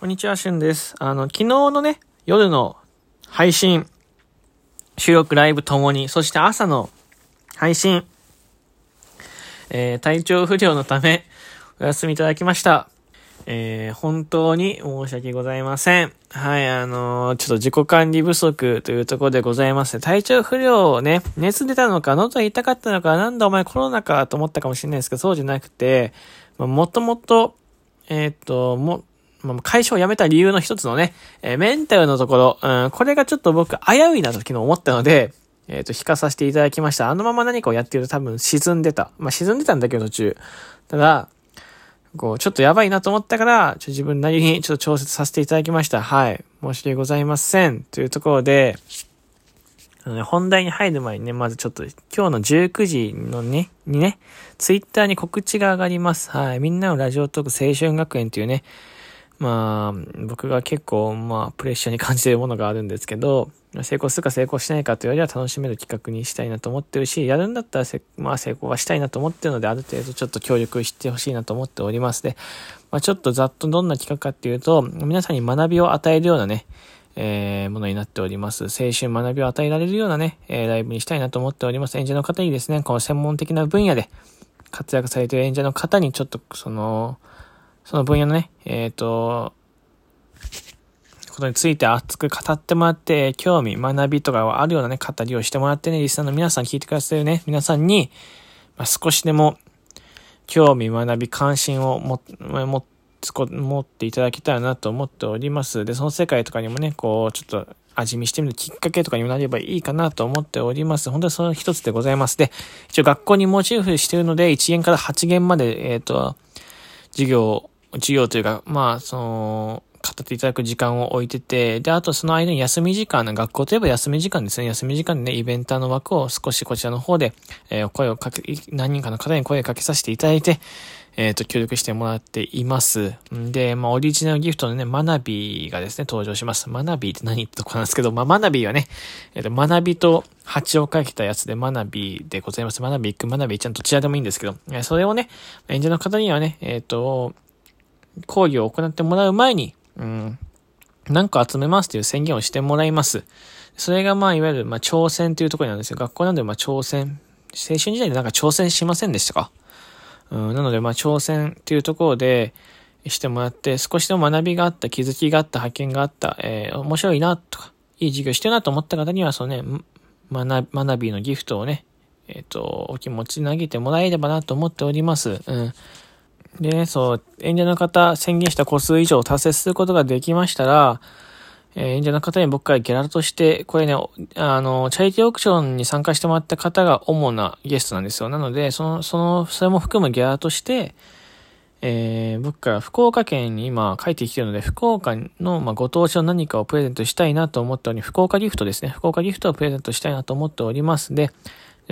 こんにちは、しゅんです。あの、昨日のね、夜の配信、収録ライブともに、そして朝の配信、えー、体調不良のため、お休みいただきました。えー、本当に申し訳ございません。はい、あのー、ちょっと自己管理不足というところでございます。体調不良をね、熱出たのか、喉痛かったのか、なんだお前コロナかと思ったかもしれないですけど、そうじゃなくて、まあ、もともと、えっ、と、も、まあ、会社を辞めた理由の一つのね、えー、メンタルのところ、うん、これがちょっと僕危ういなと昨日思ったので、えっ、ー、と、引かさせていただきました。あのまま何かをやっていると多分沈んでた。まあ、沈んでたんだけど途中。ただ、こう、ちょっとやばいなと思ったから、ちょ自分なりにちょっと調節させていただきました。はい。申し訳ございません。というところで、本題に入る前にね、まずちょっと今日の19時のね、にね、ツイッターに告知が上がります。はい。みんなのラジオトーク青春学園というね、まあ、僕が結構、まあ、プレッシャーに感じているものがあるんですけど、成功するか成功しないかというよりは楽しめる企画にしたいなと思ってるし、やるんだったらまあ、成功はしたいなと思ってるので、ある程度ちょっと協力してほしいなと思っておりますで、まあ、ちょっとざっとどんな企画かっていうと、皆さんに学びを与えるようなね、えー、ものになっております。青春学びを与えられるようなね、えー、ライブにしたいなと思っております。演者の方にですね、この専門的な分野で活躍されている演者の方にちょっと、その、その分野のね、えっ、ー、と、ことについて熱く語ってもらって、興味、学びとかはあるようなね、語りをしてもらってね、リスナーの皆さん聞いてくださるね、皆さんに、まあ、少しでも、興味、学び、関心をも、も、持っていただけたらなと思っております。で、その世界とかにもね、こう、ちょっと味見してみるきっかけとかにもなればいいかなと思っております。本当にその一つでございます。で、一応学校にモチーフしてるので、1限から8限まで、えっ、ー、と、授業、授業というか、まあ、その、語っていただく時間を置いてて、で、あとその間に休み時間、学校といえば休み時間ですね。休み時間でね、イベンターの枠を少しこちらの方で、えー、声をかけ、何人かの方に声をかけさせていただいて、えっ、ー、と、協力してもらっています。んで、まあ、オリジナルギフトのね、マナビーがですね、登場します。マナビーって何ってとこなんですけど、まあ、マナビーはね、えっ、ー、と、マナビと蜂をかけたやつでマナビーでございます。マナビーくん、マナビーちゃんどちらでもいいんですけどえ、それをね、演者の方にはね、えっ、と、講義を行ってもらう前に、うん、何個集めますという宣言をしてもらいます。それがまあ、いわゆる、まあ、挑戦というところなんですよ。学校なんで、まあ、挑戦。青春時代でなんか挑戦しませんでしたか？うん、なので、まあ、挑戦というところで、してもらって、少しでも学びがあった、気づきがあった、発見があった、えー、面白いな、とか、いい授業してるなと思った方には、そのね、学、学びのギフトをね、えっ、ー、と、お気持ち投げてもらえればなと思っております。うん。でね、そう、演者の方、宣言した個数以上を達成することができましたら、えー、演者の方に僕からギャラとして、これね、あの、チャリティーオークションに参加してもらった方が主なゲストなんですよ。なので、その、その、それも含むギャラとして、えー、僕から福岡県に今帰ってきてるので、福岡の、まあ、ご当地の何かをプレゼントしたいなと思っており、福岡ギフトですね。福岡ギフトをプレゼントしたいなと思っておりますで、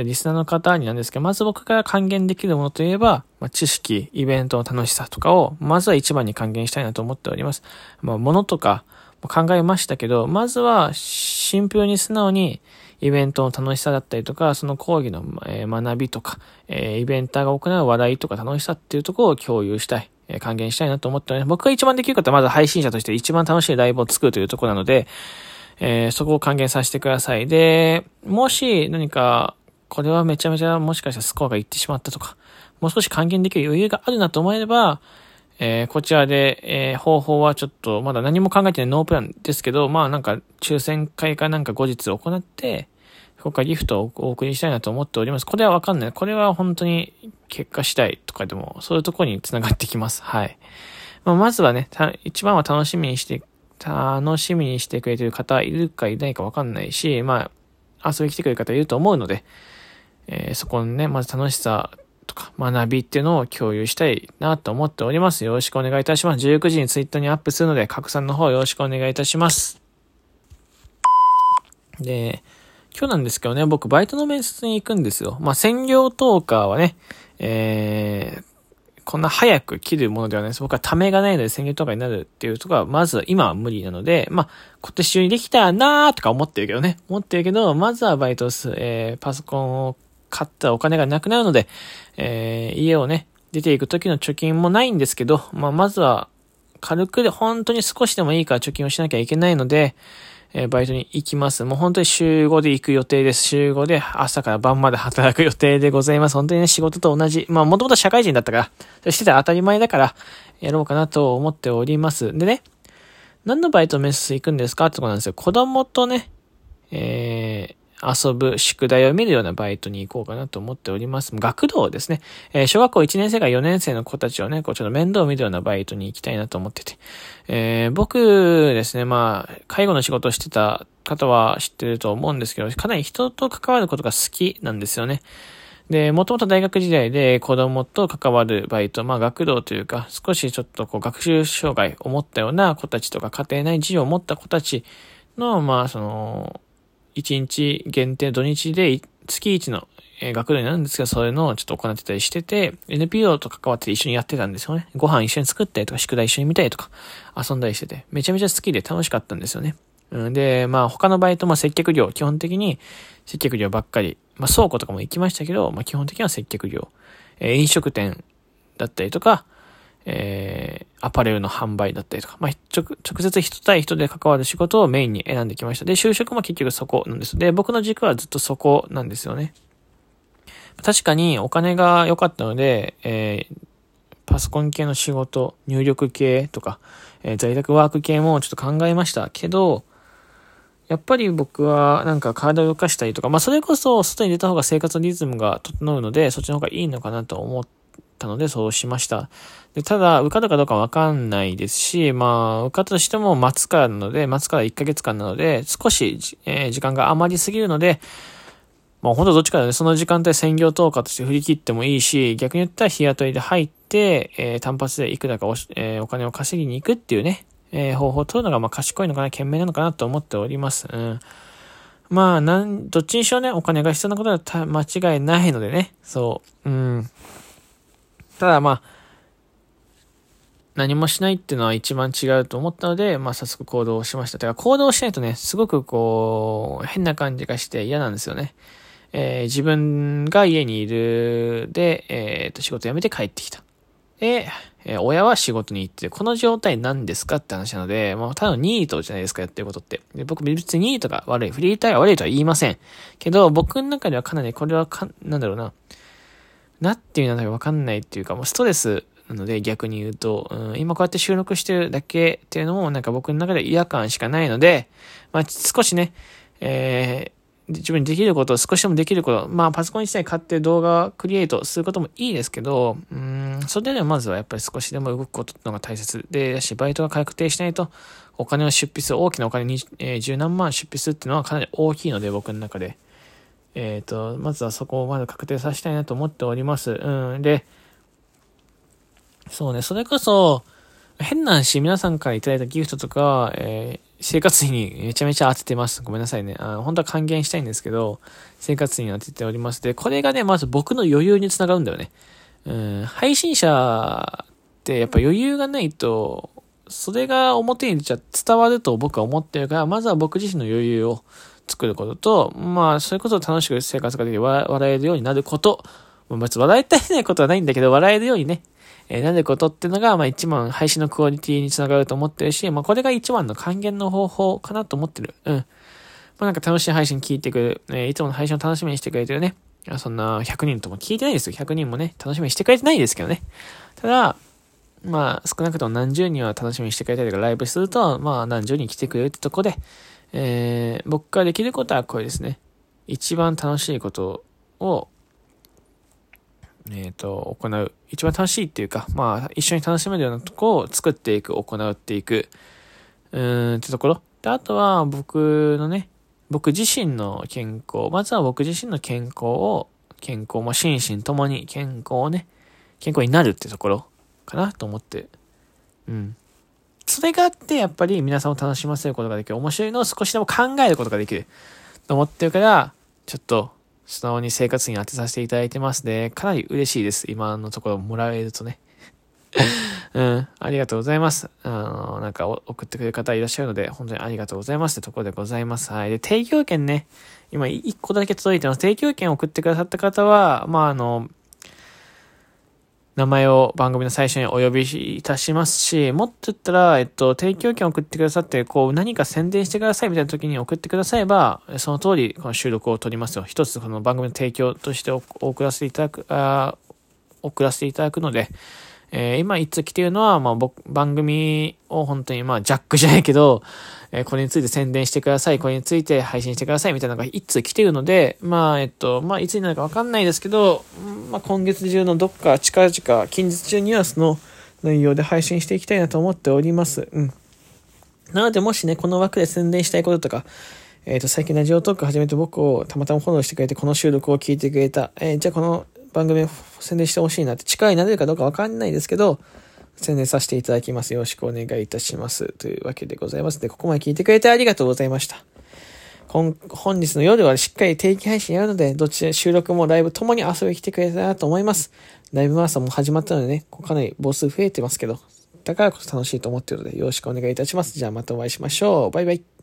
リスナーの方になんですけど、まず僕から還元できるものといえば、まあ、知識、イベントの楽しさとかを、まずは一番に還元したいなと思っております。まあ、物とか考えましたけど、まずはシンプルに素直にイベントの楽しさだったりとか、その講義の、学びとか、イベンターが行う話題とか楽しさっていうところを共有したい。還元したいなと思っております。僕が一番できることはまず配信者として一番楽しいライブを作るというところなので、えー、そこを還元させてください。で、もし何かこれはめちゃめちゃもしかしたらスコアがいってしまったとか、もう少し還元できる余裕があるなと思えれば、えー、こちらで、えー、方法はちょっと、まだ何も考えてないノープランですけど、まあなんか、抽選会かなんか後日行って、福岡ギフトをお送りしたいなと思っております。これはわかんない。これは本当に結果したいとかでも、そういうところに繋がってきます。はい。まあ、まずはね、一番は楽しみにして、楽しみにしてくれてる方いるかいないかわかんないし、まあ、遊びに来てくれる方いると思うので、えー、そこのね、まず楽しさとか学びっていうのを共有したいなと思っております。よろしくお願いいたします。19時にツイッターにアップするので、拡散の方よろしくお願いいたします。で、今日なんですけどね、僕バイトの面接に行くんですよ。まあ、専業トーカーはね、えー、こんな早く切るものではないです。僕はためがないので専業トーカーになるっていうところは、まずは今は無理なので、まあ、今年中にできたらなーとか思ってるけどね。思ってるけど、まずはバイトす、えー、パソコンを買ったお金がなくなるので、えー、家をね、出ていく時の貯金もないんですけど、まあ、まずは、軽くで本当に少しでもいいから貯金をしなきゃいけないので、えー、バイトに行きます。もう本当に週5で行く予定です。週5で朝から晩まで働く予定でございます。本当にね、仕事と同じ。まあ、もともと社会人だったから、そしてた当たり前だから、やろうかなと思っております。でね、何のバイトメス行くんですかってことなんですよ。子供とね、えー、遊ぶ宿題を見るようなバイトに行こうかなと思っております。学童ですね。えー、小学校1年生から4年生の子たちをね、こうちょっと面倒を見るようなバイトに行きたいなと思ってて。えー、僕ですね、まあ、介護の仕事をしてた方は知ってると思うんですけど、かなり人と関わることが好きなんですよね。で、もともと大学時代で子供と関わるバイト、まあ学童というか、少しちょっとこう学習障害を持ったような子たちとか家庭内事情を持った子たちの、まあその、1日限定土日で月1の学童になるんですけど、そういうのをちょっと行ってたりしてて、NPO と関わって一緒にやってたんですよね。ご飯一緒に作ったりとか、宿題一緒に見たりとか、遊んだりしてて、めちゃめちゃ好きで楽しかったんですよね。で、まあ他のバイトも接客業、基本的に接客業ばっかり。まあ倉庫とかも行きましたけど、まあ基本的には接客業。えー、飲食店だったりとか、えー、アパレルの販売だったりとか、まあ、直、直接人対人で関わる仕事をメインに選んできました。で、就職も結局そこなんです。で、僕の軸はずっとそこなんですよね。確かにお金が良かったので、えー、パソコン系の仕事、入力系とか、えー、在宅ワーク系もちょっと考えましたけど、やっぱり僕はなんか体を動かしたりとか、まあそれこそ外に出た方が生活リズムが整うので、そっちの方がいいのかなと思ってたのでそうしました。でただ、受かるかどうかわかんないですし、まあ、受かったとしても待つからなので、待つから1ヶ月間なので、少し、えー、時間が余りすぎるので、まあ本当どっちかでね、その時間帯専業投下として振り切ってもいいし、逆に言ったら日雇いで入って、えー、単発でいくらかお,、えー、お金を稼ぎに行くっていうね、えー、方法を取るのがまあ賢いのかな、賢明なのかなと思っております。うん。まあ、なん、どっちにしろね、お金が必要なことは間違いないのでね、そう。うん。ただまあ、何もしないっていうのは一番違うと思ったので、まあ早速行動をしました。てか行動しないとね、すごくこう、変な感じがして嫌なんですよね。えー、自分が家にいるで、えー、と、仕事辞めて帰ってきた。で、えー、親は仕事に行って、この状態何ですかって話なので、もうただのニートじゃないですか、やってることって。で僕別にニートが悪い、フリーターが悪いとは言いません。けど、僕の中ではかなりこれはか、なんだろうな、なっていうのはわかんないっていうか、もうストレスなので逆に言うと、うん、今こうやって収録してるだけっていうのもなんか僕の中で違和感しかないので、まあ少しね、えー、自分にできること、少しでもできること、まあパソコン自体買って動画クリエイトすることもいいですけど、うん、それでもまずはやっぱり少しでも動くことのが大切で、だし、バイトが確定しないと、お金を出費する、大きなお金に、えー、十何万出費するっていうのはかなり大きいので、僕の中で。えっ、ー、と、まずはそこをまず確定させたいなと思っております。うん。で、そうね、それこそ、変な話、皆さんからいただいたギフトとか、えー、生活費にめちゃめちゃ当ててます。ごめんなさいね。あ本当は還元したいんですけど、生活費に当てております。で、これがね、まず僕の余裕につながるんだよね。うん、配信者ってやっぱ余裕がないと、それが表に出ちゃ伝わると僕は思ってるから、まずは僕自身の余裕を作ることと、まあ、それこそ楽しく生活ができて笑えるようになること、別に笑いたいないことはないんだけど、笑えるようにね、えー、なることってのが、まあ一番配信のクオリティにつながると思ってるし、まあこれが一番の還元の方法かなと思ってる。うん。まあなんか楽しい配信聞いてくる、えー、いつもの配信を楽しみにしてくれてるね。そんな100人とも聞いてないですよ。100人もね、楽しみにしてくれてないですけどね。ただ、まあ少なくとも何十人は楽しみにしてくれたりとかライブすると、まあ何十人来てくれるってとこで、えー、僕ができることはこれですね。一番楽しいことをえっ、ー、と、行う。一番楽しいっていうか、まあ、一緒に楽しめるようなとこを作っていく、行うっていく、うーん、ってところ。で、あとは、僕のね、僕自身の健康、まずは僕自身の健康を、健康も心身ともに健康をね、健康になるってところかなと思って。うん。それがあって、やっぱり皆さんを楽しませることができる。面白いのを少しでも考えることができる。と思ってるから、ちょっと、素直に生活に当てさせていただいてますね。かなり嬉しいです。今のところもらえるとね。うん、ありがとうございます。あの、なんか送ってくれる方いらっしゃるので、本当にありがとうございますってところでございます。はい。で、提供券ね、今1個だけ届いてます。提供券送ってくださった方は、まあ、あの、名前を番組の最初にお呼びいたしますし、もっと言ったら、えっと、提供権を送ってくださって、こう、何か宣伝してくださいみたいな時に送ってくだされば、その通り、この収録を取りますよ。一つ、この番組の提供として送らせていただく、あ送らせていただくので、えー、今いつ来てるのは、まあ僕、番組を本当にまあジャックじゃないけど、えー、これについて宣伝してください、これについて配信してくださいみたいなのがいつ来てるので、まあえっと、まあいつになるかわかんないですけど、まあ今月中のどっか近々、近日中にはその内容で配信していきたいなと思っております。うん。なのでもしね、この枠で宣伝したいこととか、えっ、ー、と、最近ラジオトーク始めて僕をたまたまフォローしてくれて、この収録を聞いてくれた。えー、じゃあこの番組宣伝してほしいなって、力になれるかどうかわかんないですけど、宣伝させていただきます。よろしくお願いいたします。というわけでございますで、ここまで聞いてくれてありがとうございました。本日の夜はしっかり定期配信やるので、どっちで収録もライブともに遊びに来てくれたらと思います。ライブマラソンも始まったのでね、かなり母数増えてますけど、だからこそ楽しいと思っているので、よろしくお願いいたします。じゃあまたお会いしましょう。バイバイ。